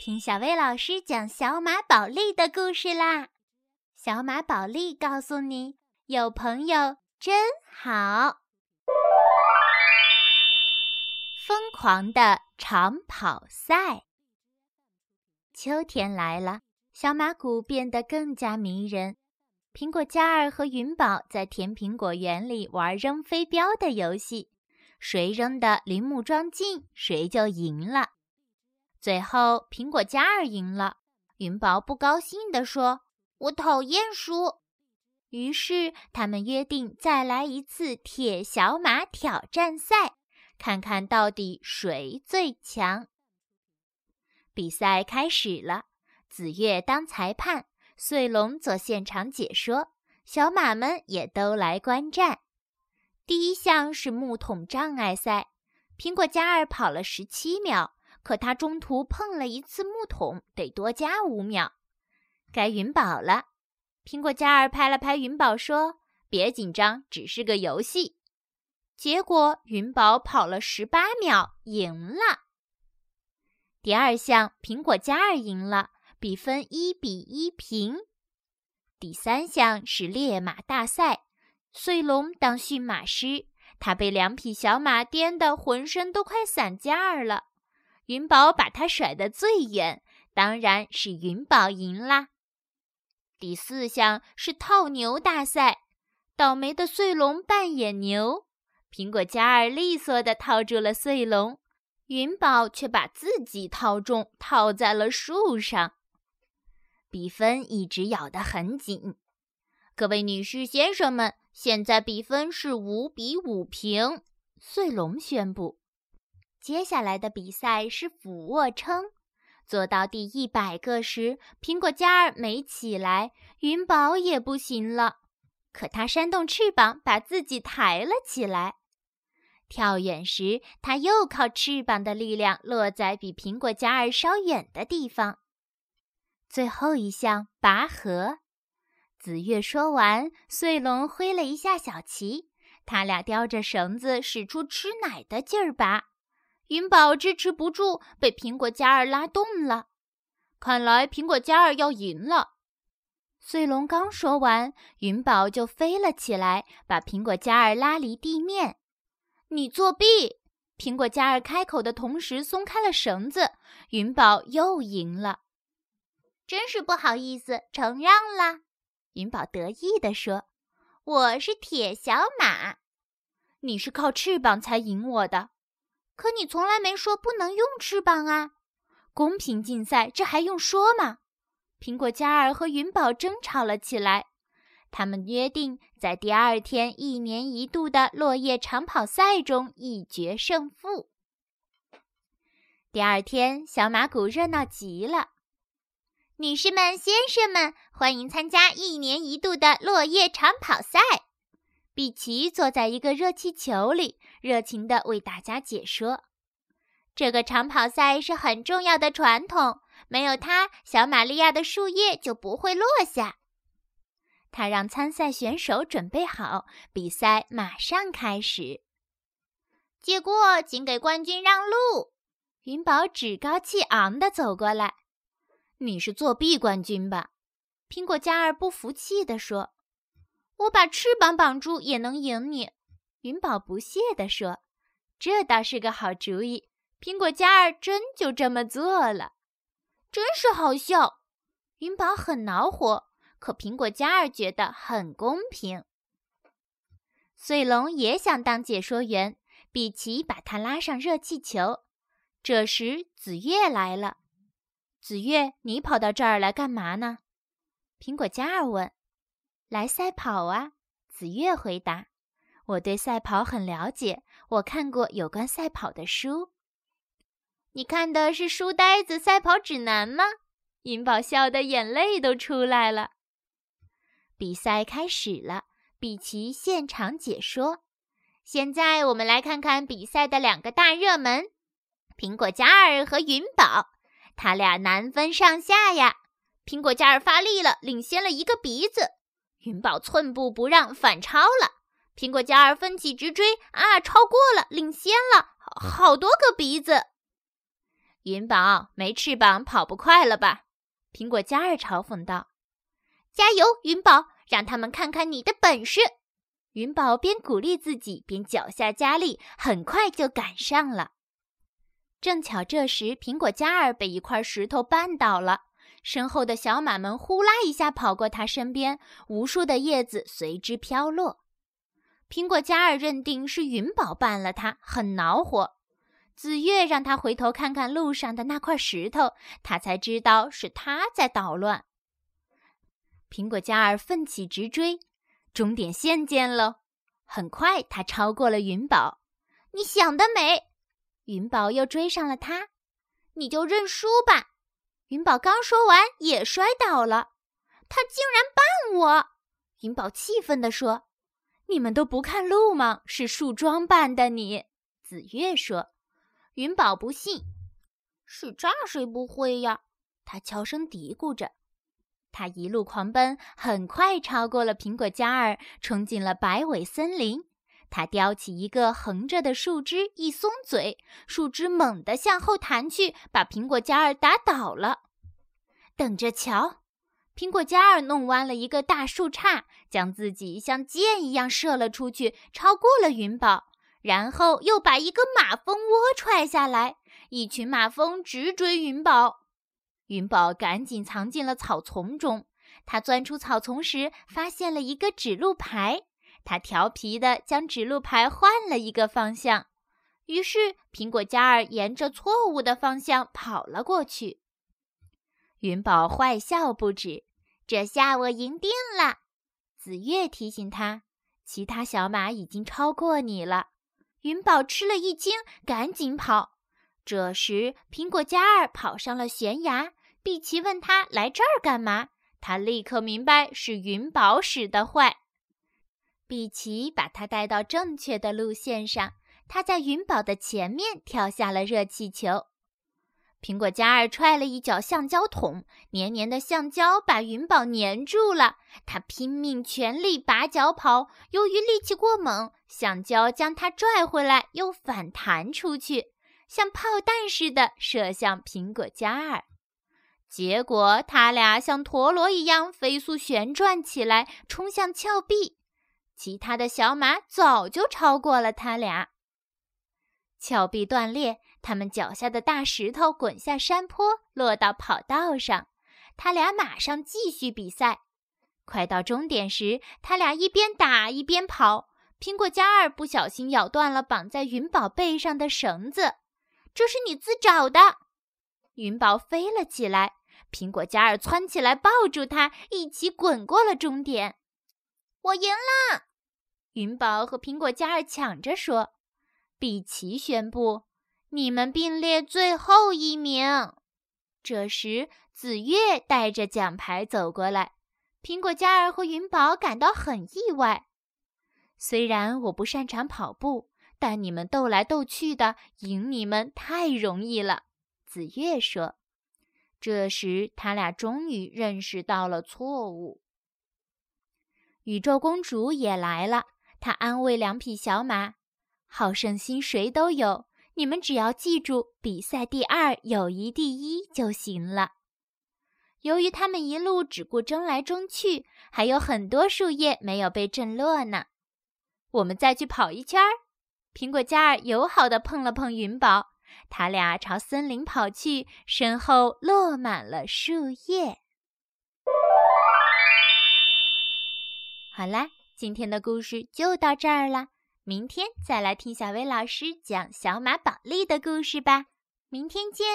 听小薇老师讲小马宝莉的故事啦！小马宝莉告诉你，有朋友真好。疯狂的长跑赛。秋天来了，小马谷变得更加迷人。苹果嘉儿和云宝在甜苹果园里玩扔飞镖的游戏，谁扔的离木桩近，谁就赢了。最后，苹果嘉儿赢了。云宝不高兴地说：“我讨厌输。”于是，他们约定再来一次铁小马挑战赛，看看到底谁最强。比赛开始了，紫月当裁判，穗龙做现场解说，小马们也都来观战。第一项是木桶障碍赛，苹果嘉儿跑了十七秒。可他中途碰了一次木桶，得多加五秒。该云宝了。苹果嘉儿拍了拍云宝，说：“别紧张，只是个游戏。”结果云宝跑了十八秒，赢了。第二项，苹果嘉儿赢了，比分一比一平。第三项是烈马大赛，穗龙当驯马师，他被两匹小马颠得浑身都快散架儿了。云宝把它甩得最远，当然是云宝赢啦。第四项是套牛大赛，倒霉的穗龙扮演牛，苹果嘉儿利索地套住了穗龙，云宝却把自己套中，套在了树上。比分一直咬得很紧。各位女士、先生们，现在比分是五比五平。穗龙宣布。接下来的比赛是俯卧撑，做到第一百个时，苹果嘉儿没起来，云宝也不行了。可他扇动翅膀，把自己抬了起来。跳远时，他又靠翅膀的力量落在比苹果嘉儿稍远的地方。最后一项拔河，紫月说完，穗龙挥了一下小旗，他俩叼着绳子，使出吃奶的劲儿拔。云宝支持不住，被苹果嘉儿拉动了。看来苹果嘉儿要赢了。穗龙刚说完，云宝就飞了起来，把苹果嘉儿拉离地面。你作弊！苹果嘉儿开口的同时松开了绳子。云宝又赢了，真是不好意思，承让了。云宝得意地说：“我是铁小马，你是靠翅膀才赢我的。”可你从来没说不能用翅膀啊！公平竞赛，这还用说吗？苹果嘉儿和云宝争吵了起来。他们约定在第二天一年一度的落叶长跑赛中一决胜负。第二天，小马谷热闹极了。女士们、先生们，欢迎参加一年一度的落叶长跑赛。比奇坐在一个热气球里，热情地为大家解说：“这个长跑赛是很重要的传统，没有它，小玛利亚的树叶就不会落下。”他让参赛选手准备好，比赛马上开始。结果，请给冠军让路。云宝趾高气昂地走过来：“你是作弊冠军吧？”苹果嘉儿不服气地说。我把翅膀绑住也能赢你，云宝不屑地说：“这倒是个好主意。”苹果嘉儿真就这么做了，真是好笑。云宝很恼火，可苹果嘉儿觉得很公平。穗龙也想当解说员，比奇把他拉上热气球。这时紫月来了，紫月，你跑到这儿来干嘛呢？苹果嘉儿问。来赛跑啊！紫月回答：“我对赛跑很了解，我看过有关赛跑的书。”你看的是书呆子赛跑指南吗？云宝笑得眼泪都出来了。比赛开始了，比奇现场解说。现在我们来看看比赛的两个大热门：苹果嘉儿和云宝，他俩难分上下呀。苹果嘉儿发力了，领先了一个鼻子。云宝寸步不让，反超了。苹果嘉儿奋起直追，啊，超过了，领先了好多个鼻子。云宝没翅膀，跑不快了吧？苹果嘉儿嘲讽道。加油，云宝，让他们看看你的本事！云宝边鼓励自己，边脚下加力，很快就赶上了。正巧这时，苹果嘉儿被一块石头绊倒了，身后的小马们呼啦一下跑过他身边，无数的叶子随之飘落。苹果嘉儿认定是云宝绊了他，很恼火。紫月让他回头看看路上的那块石头，他才知道是他在捣乱。苹果嘉儿奋起直追，终点线见了。很快，他超过了云宝。你想得美！云宝又追上了他。你就认输吧！云宝刚说完，也摔倒了。他竟然绊我！云宝气愤地说。你们都不看路吗？是树桩绊的你。紫月说。云宝不信。是这谁不会呀？他悄声嘀咕着。他一路狂奔，很快超过了苹果嘉儿，冲进了白尾森林。他叼起一个横着的树枝，一松嘴，树枝猛地向后弹去，把苹果嘉儿打倒了。等着瞧！苹果嘉儿弄弯了一个大树杈，将自己像箭一样射了出去，超过了云宝，然后又把一个马蜂窝踹下来，一群马蜂直追云宝。云宝赶紧藏进了草丛中。他钻出草丛时，发现了一个指路牌。他调皮地将指路牌换了一个方向，于是苹果嘉儿沿着错误的方向跑了过去。云宝坏笑不止。这下我赢定了，紫月提醒他。其他小马已经超过你了。云宝吃了一惊，赶紧跑。这时，苹果嘉儿跑上了悬崖。碧琪问他来这儿干嘛？他立刻明白是云宝使的坏。比奇把他带到正确的路线上，他在云宝的前面跳下了热气球。苹果嘉儿踹了一脚橡胶桶，黏黏的橡胶把云宝粘住了。他拼命全力拔脚跑，由于力气过猛，橡胶将他拽回来，又反弹出去，像炮弹似的射向苹果嘉儿。结果他俩像陀螺一样飞速旋转起来，冲向峭壁。其他的小马早就超过了他俩。峭壁断裂。他们脚下的大石头滚下山坡，落到跑道上。他俩马上继续比赛。快到终点时，他俩一边打一边跑。苹果嘉儿不小心咬断了绑在云宝背上的绳子，这是你自找的。云宝飞了起来，苹果嘉儿窜起来抱住他，一起滚过了终点。我赢了！云宝和苹果嘉儿抢着说。比奇宣布。你们并列最后一名。这时，紫月带着奖牌走过来。苹果嘉儿和云宝感到很意外。虽然我不擅长跑步，但你们斗来斗去的，赢你们太容易了。紫月说。这时，他俩终于认识到了错误。宇宙公主也来了，他安慰两匹小马：“好胜心谁都有。”你们只要记住比赛第二，友谊第一就行了。由于他们一路只顾争来争去，还有很多树叶没有被震落呢。我们再去跑一圈儿。苹果嘉儿友好地碰了碰云宝，他俩朝森林跑去，身后落满了树叶。好啦，今天的故事就到这儿了。明天再来听小薇老师讲小马宝莉的故事吧，明天见。